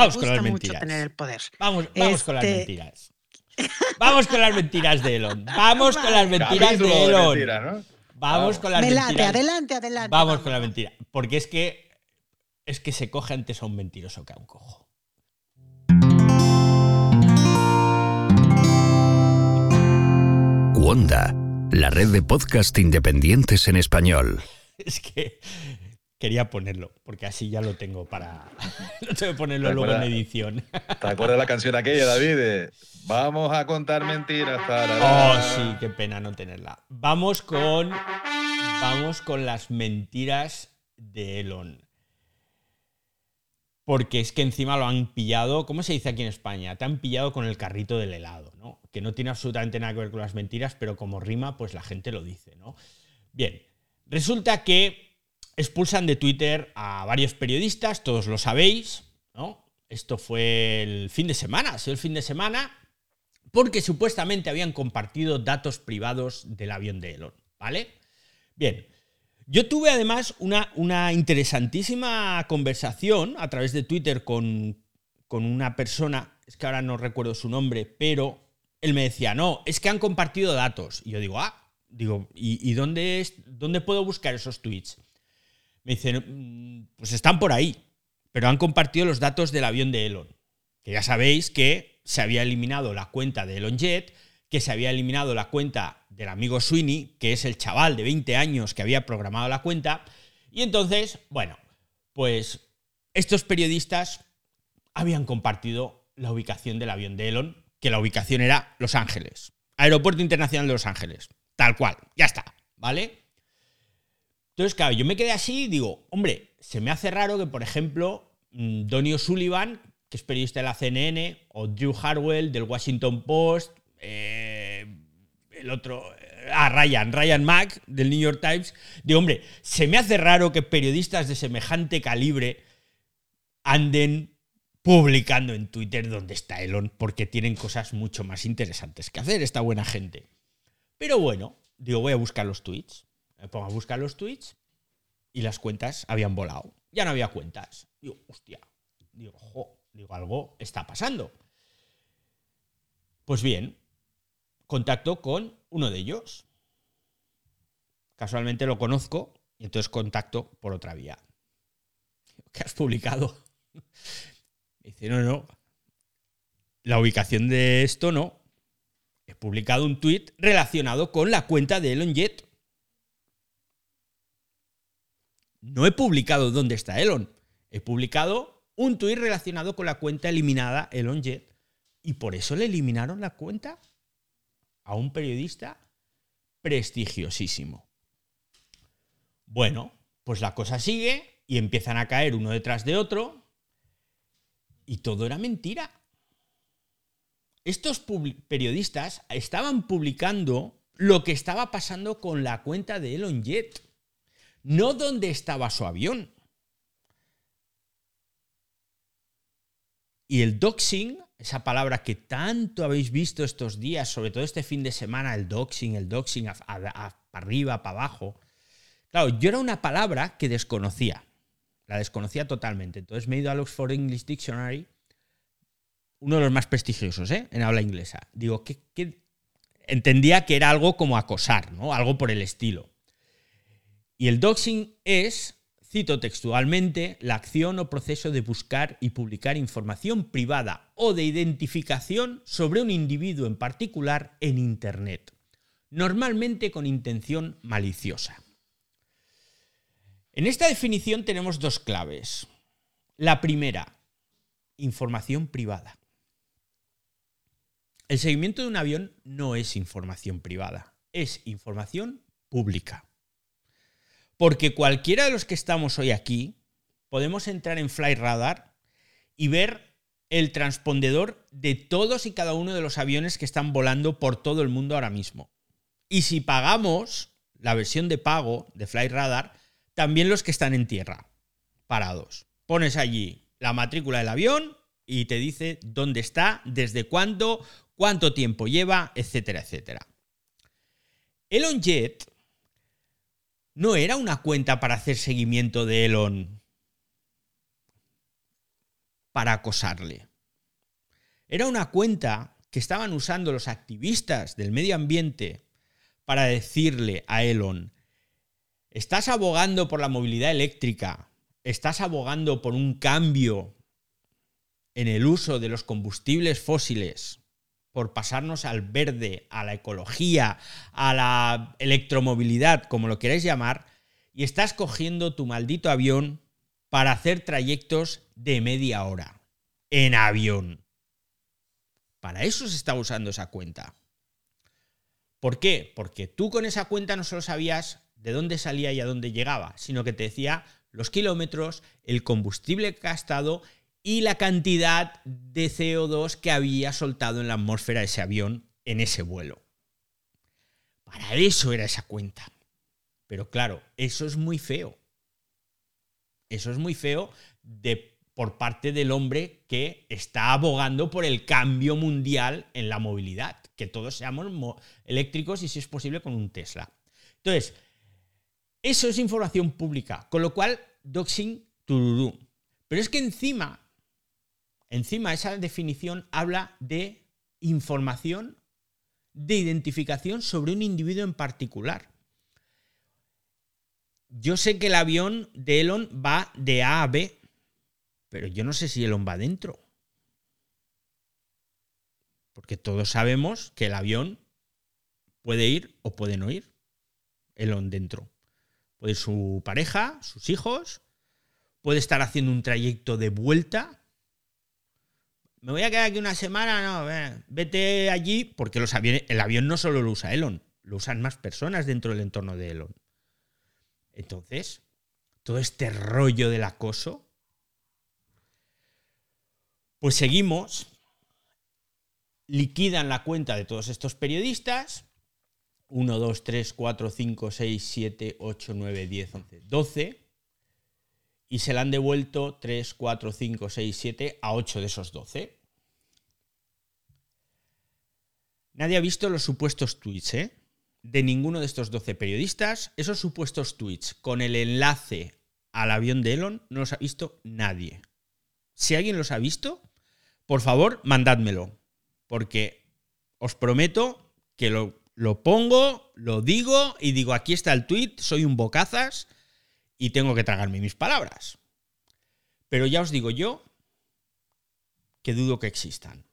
Vamos con las mucho mentiras. tener el poder. Vamos, vamos con las Este- mentiras. Vamos con las mentiras de Elon. Vamos con las mentiras Capítulo de de Elon. mentiras, ¿no? Vamos con las Me late, mentiras. adelante, adelante. Vamos con la mentira. Porque es que es que se coge antes a un mentiroso que a un cojo. Wanda, la red de podcast independientes en español. Es que quería ponerlo, porque así ya lo tengo para. No tengo que ponerlo ¿Te luego en edición. ¿Te acuerdas la canción aquella, David? de Vamos a contar mentiras para. Oh, sí, qué pena no tenerla. Vamos con. Vamos con las mentiras de Elon. Porque es que encima lo han pillado. ¿Cómo se dice aquí en España? Te han pillado con el carrito del helado, ¿no? Que no tiene absolutamente nada que ver con las mentiras, pero como rima, pues la gente lo dice, ¿no? Bien. Resulta que expulsan de Twitter a varios periodistas, todos lo sabéis, ¿no? Esto fue el fin de semana, ha el fin de semana, porque supuestamente habían compartido datos privados del avión de Elon, ¿vale? Bien, yo tuve además una, una interesantísima conversación a través de Twitter con, con una persona, es que ahora no recuerdo su nombre, pero él me decía, no, es que han compartido datos. Y yo digo, ah, digo, ¿y, y dónde, es, dónde puedo buscar esos tweets? Me dicen, "Mm, pues están por ahí, pero han compartido los datos del avión de Elon. Que ya sabéis que se había eliminado la cuenta de Elon Jet, que se había eliminado la cuenta del amigo Sweeney, que es el chaval de 20 años que había programado la cuenta. Y entonces, bueno, pues estos periodistas habían compartido la ubicación del avión de Elon, que la ubicación era Los Ángeles, Aeropuerto Internacional de Los Ángeles, tal cual, ya está, ¿vale? Entonces, claro, yo me quedé así y digo, hombre, se me hace raro que, por ejemplo, mm, Donny O'Sullivan, que es periodista de la CNN, o Drew Harwell del Washington Post, eh, el otro, eh, ah, Ryan, Ryan Mack del New York Times, digo, hombre, se me hace raro que periodistas de semejante calibre anden publicando en Twitter dónde está Elon, porque tienen cosas mucho más interesantes que hacer esta buena gente. Pero bueno, digo, voy a buscar los tweets. Me pongo a buscar los tweets y las cuentas habían volado. Ya no había cuentas. Digo, hostia. Digo, jo, digo, algo está pasando. Pues bien, contacto con uno de ellos. Casualmente lo conozco y entonces contacto por otra vía. ¿Qué has publicado? Me dice, no, no. La ubicación de esto no. He publicado un tweet relacionado con la cuenta de Elon Jet. No he publicado dónde está Elon. He publicado un tuit relacionado con la cuenta eliminada Elon Jet. Y por eso le eliminaron la cuenta a un periodista prestigiosísimo. Bueno, pues la cosa sigue y empiezan a caer uno detrás de otro. Y todo era mentira. Estos periodistas estaban publicando lo que estaba pasando con la cuenta de Elon Jet no dónde estaba su avión. Y el doxing, esa palabra que tanto habéis visto estos días, sobre todo este fin de semana, el doxing, el doxing, para arriba, para abajo. Claro, yo era una palabra que desconocía, la desconocía totalmente. Entonces me he ido al Oxford English Dictionary, uno de los más prestigiosos ¿eh? en habla inglesa. Digo, ¿qué, qué? entendía que era algo como acosar, ¿no? Algo por el estilo. Y el doxing es, cito textualmente, la acción o proceso de buscar y publicar información privada o de identificación sobre un individuo en particular en Internet, normalmente con intención maliciosa. En esta definición tenemos dos claves. La primera, información privada. El seguimiento de un avión no es información privada, es información pública. Porque cualquiera de los que estamos hoy aquí podemos entrar en Flightradar y ver el transpondedor de todos y cada uno de los aviones que están volando por todo el mundo ahora mismo. Y si pagamos la versión de pago de Flightradar, también los que están en tierra, parados. Pones allí la matrícula del avión y te dice dónde está, desde cuándo, cuánto tiempo lleva, etcétera, etcétera. Elon Jet no era una cuenta para hacer seguimiento de Elon para acosarle. Era una cuenta que estaban usando los activistas del medio ambiente para decirle a Elon, estás abogando por la movilidad eléctrica, estás abogando por un cambio en el uso de los combustibles fósiles, por pasarnos al verde, a la ecología, a la electromovilidad, como lo queráis llamar, y estás cogiendo tu maldito avión para hacer trayectos de media hora en avión. Para eso se está usando esa cuenta. ¿Por qué? Porque tú con esa cuenta no solo sabías de dónde salía y a dónde llegaba, sino que te decía los kilómetros, el combustible gastado y la cantidad de CO2 que había soltado en la atmósfera ese avión en ese vuelo. Para eso era esa cuenta. Pero claro, eso es muy feo. Eso es muy feo de por parte del hombre que está abogando por el cambio mundial en la movilidad, que todos seamos eléctricos y si es posible con un Tesla. Entonces, eso es información pública, con lo cual doxing tururú. Pero es que encima, encima esa definición habla de información de identificación sobre un individuo en particular. Yo sé que el avión de Elon va de A a B, pero yo no sé si Elon va dentro. Porque todos sabemos que el avión puede ir o puede no ir. Elon dentro. Puede ir su pareja, sus hijos. Puede estar haciendo un trayecto de vuelta. Me voy a quedar aquí una semana, no, vete allí, porque los aviones, el avión no solo lo usa Elon, lo usan más personas dentro del entorno de Elon. Entonces, todo este rollo del acoso pues seguimos, liquidan la cuenta de todos estos periodistas. 1, 2, 3, 4, 5, 6, 7, 8, 9, 10, 11, 12. Y se le han devuelto 3, 4, 5, 6, 7 a 8 de esos 12. Nadie ha visto los supuestos tweets, ¿eh? De ninguno de estos 12 periodistas. Esos supuestos tweets con el enlace al avión de Elon no los ha visto nadie. Si alguien los ha visto, por favor, mandádmelo. Porque os prometo que lo, lo pongo, lo digo y digo, aquí está el tweet, soy un bocazas y tengo que tragarme mis palabras. Pero ya os digo yo que dudo que existan.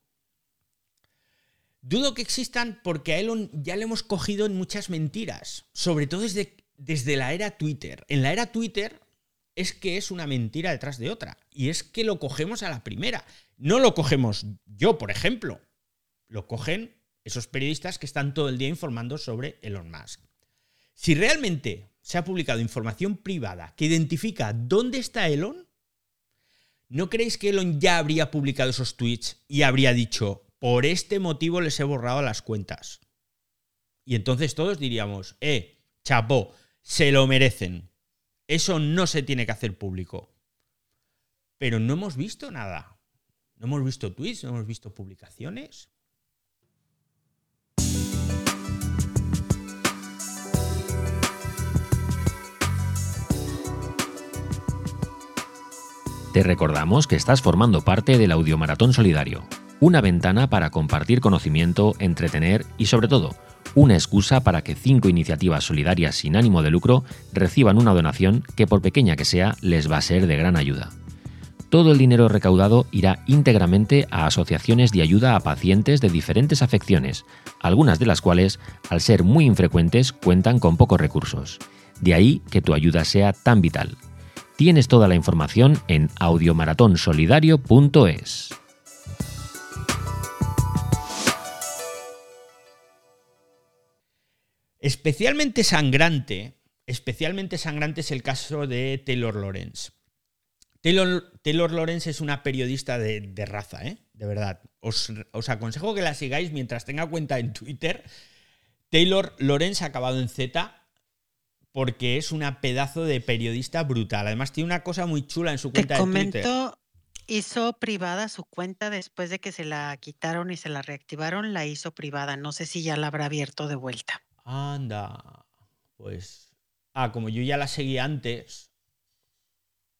Dudo que existan porque a Elon ya le hemos cogido en muchas mentiras, sobre todo desde, desde la era Twitter. En la era Twitter es que es una mentira detrás de otra y es que lo cogemos a la primera. No lo cogemos yo, por ejemplo. Lo cogen esos periodistas que están todo el día informando sobre Elon Musk. Si realmente se ha publicado información privada que identifica dónde está Elon, ¿no creéis que Elon ya habría publicado esos tweets y habría dicho, por este motivo les he borrado las cuentas? Y entonces todos diríamos, eh, chapó, se lo merecen. Eso no se tiene que hacer público. Pero no hemos visto nada. No hemos visto tweets, no hemos visto publicaciones. Te recordamos que estás formando parte del Audiomaratón Solidario, una ventana para compartir conocimiento, entretener y sobre todo, una excusa para que cinco iniciativas solidarias sin ánimo de lucro reciban una donación que por pequeña que sea les va a ser de gran ayuda todo el dinero recaudado irá íntegramente a asociaciones de ayuda a pacientes de diferentes afecciones, algunas de las cuales, al ser muy infrecuentes, cuentan con pocos recursos. De ahí que tu ayuda sea tan vital. Tienes toda la información en audiomaratonsolidario.es. Especialmente sangrante, especialmente sangrante es el caso de Taylor Lawrence. Taylor, Lawrence es una periodista de, raza, ¿eh? De verdad. Os, aconsejo que la sigáis mientras tenga cuenta en Twitter. Taylor Lawrence ha acabado en Z porque es una pedazo de periodista brutal. Además, tiene una cosa muy chula en su cuenta Te de Twitter. Hizo privada su cuenta después de que se la quitaron y se la reactivaron, la hizo privada. No sé si ya la habrá abierto de vuelta. Anda. Pues. Ah, como yo ya la seguí antes,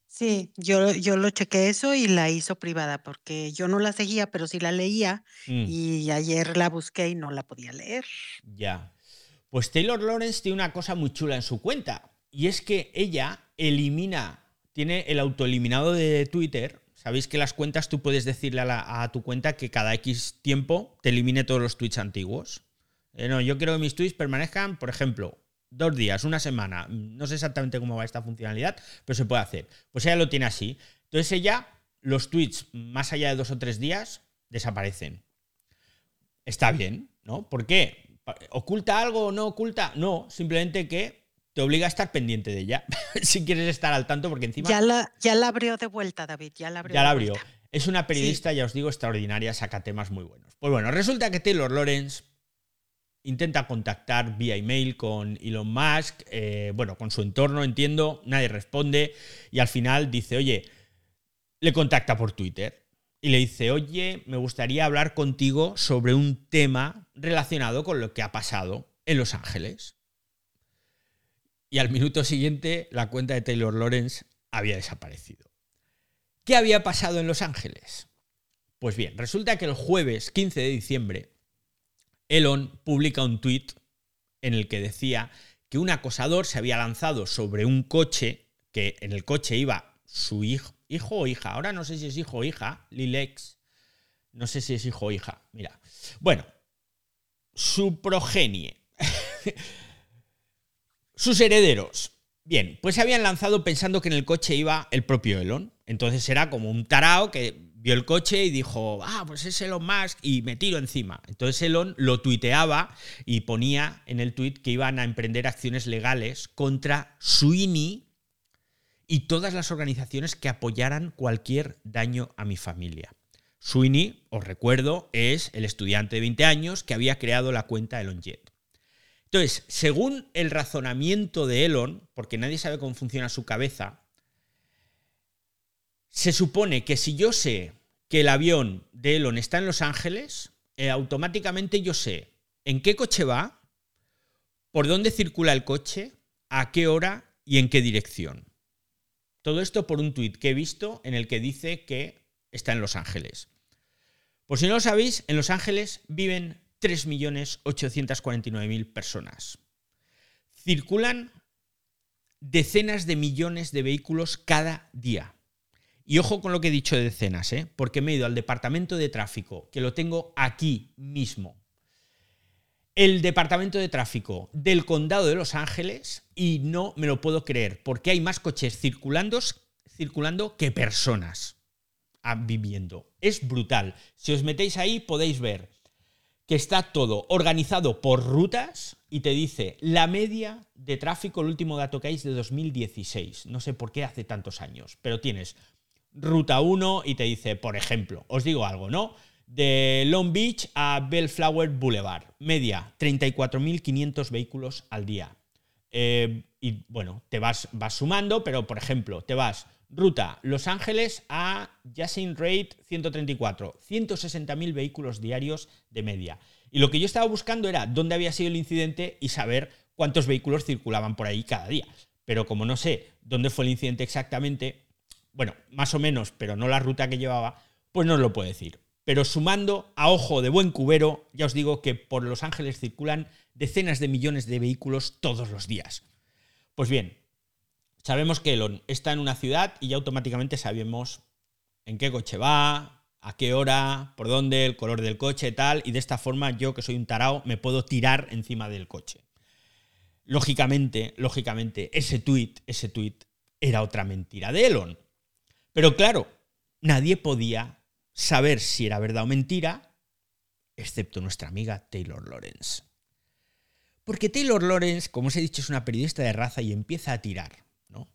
Sí, yo, yo lo chequé eso y la hizo privada porque yo no la seguía, pero sí la leía Mm, y ayer la busqué y no la podía leer. ya. Pues Taylor Lawrence tiene una cosa muy chula en su cuenta. Y es que ella elimina, tiene el autoeliminado de Twitter. Sabéis que las cuentas tú puedes decirle a, tu cuenta que cada X tiempo te elimine todos los tweets antiguos. Eh, no, yo quiero que mis tweets permanezcan, por ejemplo, dos días, una semana. No sé exactamente cómo va esta funcionalidad, pero se puede hacer. Pues ella lo tiene así. Entonces ella, los tweets más allá de dos o tres días, desaparecen. Está bien, ¿no? ¿Por qué? ¿Oculta algo o no oculta? No, simplemente que te obliga a estar pendiente de ella. si quieres estar al tanto, porque encima Ya la, ya la abrió de vuelta, David, ya la abrió. ya la abrió. vuelta. Es una periodista, ya os digo, extraordinaria, saca temas muy buenos. Pues bueno, resulta que Taylor Lawrence intenta contactar vía email con Elon Musk, eh, bueno, con su entorno, entiendo, nadie responde y al final dice, oye, le contacta por Twitter y le dice, oye, me gustaría hablar contigo sobre un tema relacionado con lo que ha pasado en Los Ángeles. Y al minuto siguiente la cuenta de Taylor Lawrence había desaparecido. ¿Qué había pasado en Los Ángeles? Pues bien, resulta que el jueves 15 de diciembre, Elon publica un tuit en el que decía que un acosador se había lanzado sobre un coche, que en el coche iba su hijo, hijo o hija, ahora no sé si es hijo o hija, Lilex, no sé si es hijo o hija, mira. Bueno, su progenie, sus herederos. Bien, pues se habían lanzado pensando que en el coche iba el propio Elon. Entonces era como un tarao que vio el coche y dijo, ah, pues es Elon Musk y me tiro encima. Entonces Elon lo tuiteaba y ponía en el tuit que iban a emprender acciones legales contra Sweeney y todas las organizaciones que apoyaran cualquier daño a mi familia. Sweeney, os recuerdo, es el estudiante de 20 años que había creado la cuenta ElonJet. Entonces, según el razonamiento de Elon, porque nadie sabe cómo funciona su cabeza, se supone que si yo sé que el avión de Elon está en Los Ángeles, eh, automáticamente yo sé en qué coche va, por dónde circula el coche, a qué hora y en qué dirección. Todo esto por un tuit que he visto en el que dice que está en Los Ángeles. Por si no lo sabéis, en Los Ángeles viven 3.849.000 personas. Circulan decenas de millones de vehículos cada día. Y ojo con lo que he dicho de decenas, ¿eh? porque me he ido al departamento de tráfico, que lo tengo aquí mismo. El departamento de tráfico del condado de Los Ángeles y no me lo puedo creer, porque hay más coches circulando, circulando que personas ah, viviendo. Es brutal. Si os metéis ahí podéis ver que está todo organizado por rutas y te dice la media de tráfico, el último dato que hay es de 2016. No sé por qué hace tantos años, pero tienes ruta 1 y te dice, por ejemplo, os digo algo, ¿no? De Long Beach a Bellflower Boulevard, media 34.500 vehículos al día. Eh, y bueno, te vas, vas sumando, pero por ejemplo, te vas ruta Los Ángeles a Yasin Rate 134, 160.000 vehículos diarios de media. Y lo que yo estaba buscando era dónde había sido el incidente y saber cuántos vehículos circulaban por ahí cada día. Pero como no sé dónde fue el incidente exactamente, bueno, más o menos, pero no la ruta que llevaba, pues no os lo puedo decir. Pero sumando a ojo de buen cubero, ya os digo que por Los Ángeles circulan decenas de millones de vehículos todos los días. Pues bien, sabemos que Elon está en una ciudad y ya automáticamente sabemos en qué coche va, a qué hora, por dónde, el color del coche, tal, y de esta forma yo, que soy un tarao, me puedo tirar encima del coche. Lógicamente, lógicamente, ese tweet, ese tweet era otra mentira de Elon. Pero claro, nadie podía saber si era verdad o mentira, excepto nuestra amiga Taylor Lawrence. Porque Taylor Lawrence, como os he dicho, es una periodista de raza y empieza a tirar. ¿no?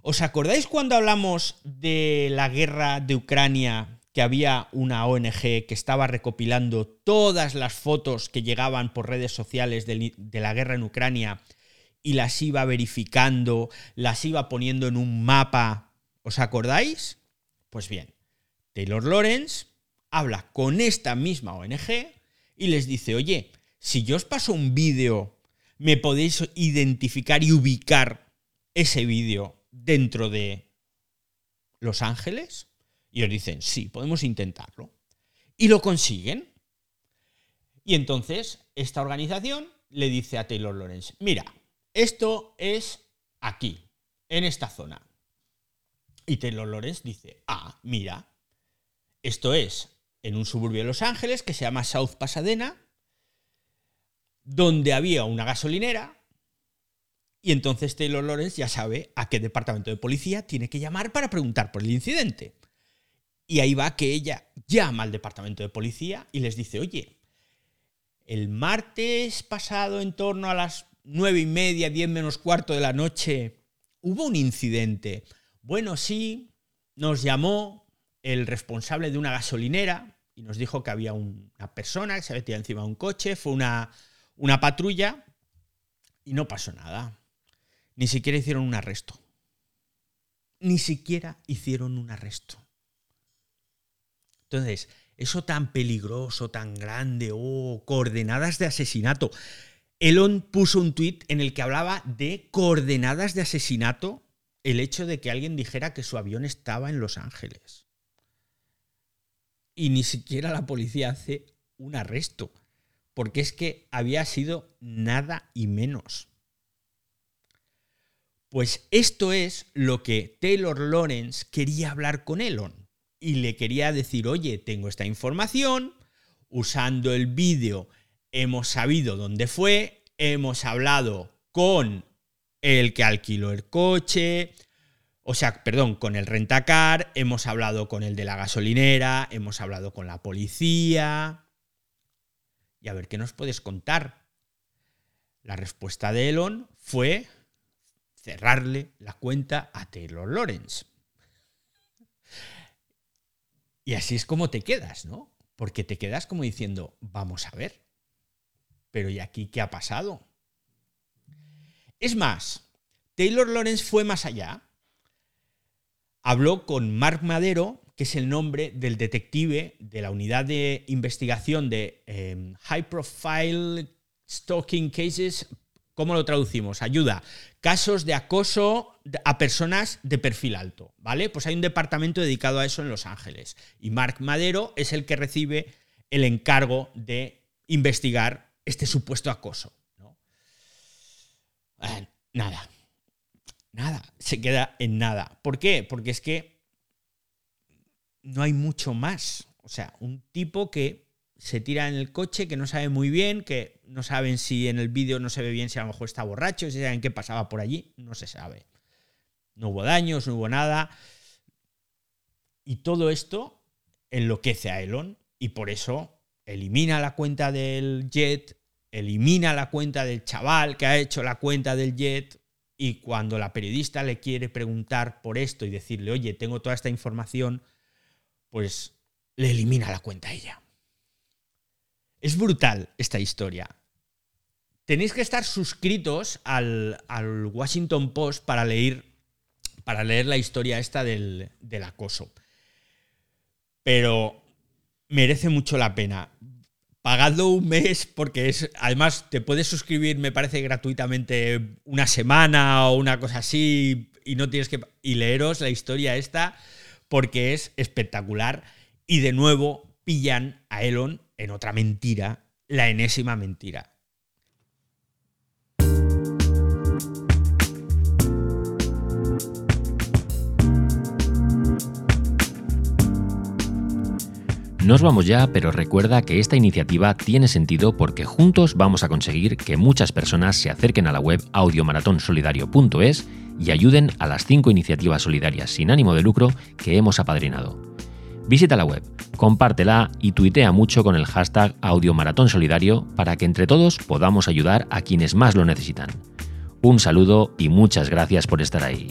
¿Os acordáis cuando hablamos de la guerra de Ucrania, que había una ONG que estaba recopilando todas las fotos que llegaban por redes sociales de, de la guerra en Ucrania y las iba verificando, las iba poniendo en un mapa? ¿Os acordáis? Pues bien, Taylor Lawrence habla con esta misma ONG y les dice, oye, si yo os paso un vídeo, me podéis identificar y ubicar ese vídeo dentro de Los Ángeles? Y os dicen, sí, podemos intentarlo. Y lo consiguen. Y entonces esta organización le dice a Taylor Lawrence, mira, esto es aquí, en esta zona. Y Taylor Lawrence dice, ah, mira, esto es en un suburbio de Los Ángeles que se llama South Pasadena, donde había una gasolinera y entonces Taylor Lawrence ya sabe a qué departamento de policía tiene que llamar para preguntar por el incidente. Y ahí va que ella llama al departamento de policía y les dice, oye, el martes pasado en torno a las nueve y media, diez menos cuarto de la noche, hubo un incidente. Bueno, sí, nos llamó el responsable de una gasolinera y nos dijo que había una persona que se había encima de un coche, fue una, una patrulla y no pasó nada. Ni siquiera hicieron un arresto. Ni siquiera hicieron un arresto. Entonces, eso tan peligroso, tan grande, oh, coordenadas de asesinato. Elon puso un tuit en el que hablaba de coordenadas de asesinato el hecho de que alguien dijera que su avión estaba en Los Ángeles. Y ni siquiera la policía hace un arresto, porque es que había sido nada y menos. Pues esto es lo que Taylor Lawrence quería hablar con Elon. Y le quería decir, oye, tengo esta información, usando el vídeo hemos sabido dónde fue, hemos hablado con el que alquiló el coche, o sea, perdón, con el rentacar, hemos hablado con el de la gasolinera, hemos hablado con la policía. Y a ver, ¿qué nos puedes contar? La respuesta de Elon fue cerrarle la cuenta a Taylor Lawrence. Y así es como te quedas, ¿no? Porque te quedas como diciendo, vamos a ver, pero ¿y aquí qué ha pasado? Es más, Taylor Lawrence fue más allá. Habló con Mark Madero, que es el nombre del detective de la unidad de investigación de em, High Profile Stalking Cases ¿Cómo lo traducimos? Ayuda. Casos de acoso a personas de perfil alto, ¿vale? Pues hay un departamento dedicado a eso en Los Ángeles. Y Mark Madero es el que recibe el encargo de investigar este supuesto acoso. nada. Nada. Se queda en nada. ¿Por qué? Porque es que no hay mucho más. O sea, un tipo que se tira en el coche, que no sabe muy bien, que no saben si en el vídeo no se ve bien si a lo mejor está borracho, si saben qué pasaba por allí, no se sabe. No hubo daños, no hubo nada. Y todo esto enloquece a Elon y por eso elimina la cuenta del jet, elimina la cuenta del chaval que ha hecho la cuenta del jet y cuando la periodista le quiere preguntar por esto y decirle, oye, tengo toda esta información, pues le elimina la cuenta a ella. Es brutal esta historia. Tenéis que estar suscritos al, Washington Post para leer, para leer la historia esta del, del acoso. Pero merece mucho la pena. Pagadlo un mes porque es. Además, te puedes suscribir, me parece, gratuitamente una semana o una cosa así. Y no tienes que. Y leeros la historia esta porque es espectacular. Y de nuevo pillan a Elon en otra mentira, la enésima mentira. Nos vamos ya, pero recuerda que esta iniciativa tiene sentido porque juntos vamos a conseguir que muchas personas se acerquen a la web audiomaratónsolidario.es y ayuden a las cinco iniciativas solidarias sin ánimo de lucro que hemos apadrinado. Visita la web, compártela y tuitea mucho con el hashtag AudioMaratónSolidario para que entre todos podamos ayudar a quienes más lo necesitan. Un saludo y muchas gracias por estar ahí.